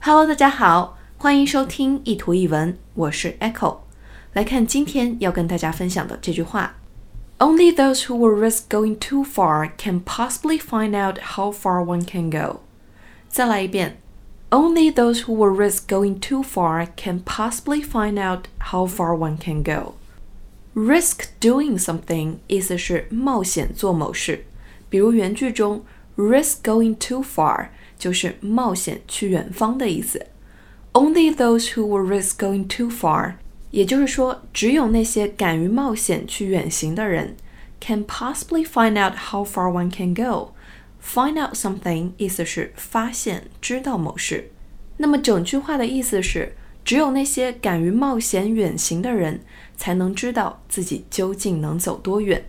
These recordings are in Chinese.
Hello，大家好，欢迎收听一图一文，我是 Echo。来看今天要跟大家分享的这句话：Only those who will risk going too far can possibly find out how far one can go。再来一遍：Only those who will risk going too far can possibly find out how far one can go。Risk doing something 意思是冒险做某事，比如原句中 risk going too far 就是冒险去远方的意思。Only those who will risk going too far，也就是说，只有那些敢于冒险去远行的人，can possibly find out how far one can go。Find out something 意思是发现、知道某事。那么整句话的意思是。只有那些敢于冒险远行的人，才能知道自己究竟能走多远。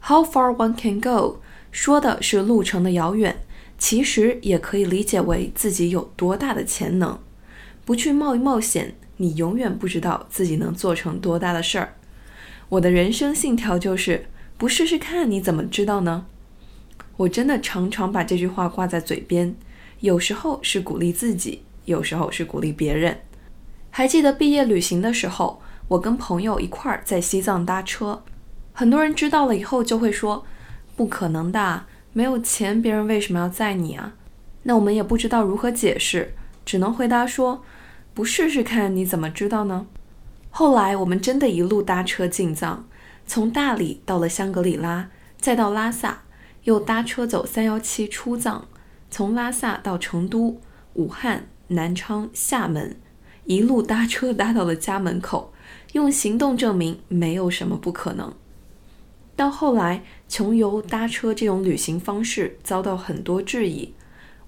How far one can go 说的是路程的遥远，其实也可以理解为自己有多大的潜能。不去冒一冒险，你永远不知道自己能做成多大的事儿。我的人生信条就是：不试试看，你怎么知道呢？我真的常常把这句话挂在嘴边，有时候是鼓励自己，有时候是鼓励别人。还记得毕业旅行的时候，我跟朋友一块儿在西藏搭车，很多人知道了以后就会说：“不可能的，没有钱，别人为什么要载你啊？”那我们也不知道如何解释，只能回答说：“不试试看，你怎么知道呢？”后来我们真的一路搭车进藏，从大理到了香格里拉，再到拉萨，又搭车走三幺七出藏，从拉萨到成都、武汉、南昌、厦门。一路搭车搭到了家门口，用行动证明没有什么不可能。到后来，穷游搭车这种旅行方式遭到很多质疑。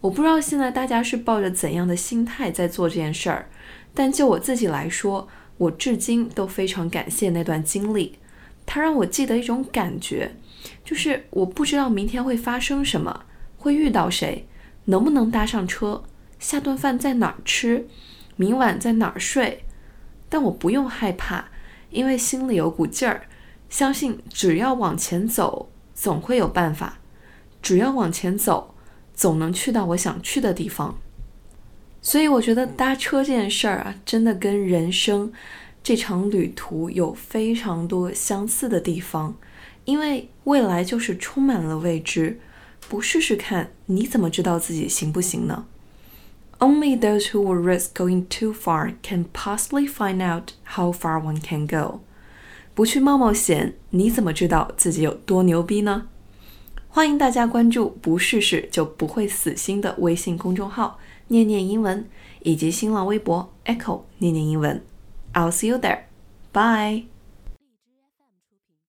我不知道现在大家是抱着怎样的心态在做这件事儿，但就我自己来说，我至今都非常感谢那段经历。它让我记得一种感觉，就是我不知道明天会发生什么，会遇到谁，能不能搭上车，下顿饭在哪儿吃。明晚在哪儿睡？但我不用害怕，因为心里有股劲儿，相信只要往前走，总会有办法。只要往前走，总能去到我想去的地方。所以我觉得搭车这件事儿啊，真的跟人生这场旅途有非常多相似的地方。因为未来就是充满了未知，不试试看，你怎么知道自己行不行呢？Only those who will risk going too far can possibly find out how far one can go。不去冒冒险，你怎么知道自己有多牛逼呢？欢迎大家关注“不试试就不会死心”的微信公众号“念念英文”，以及新浪微博 “Echo 念念英文”。I'll see you there. Bye.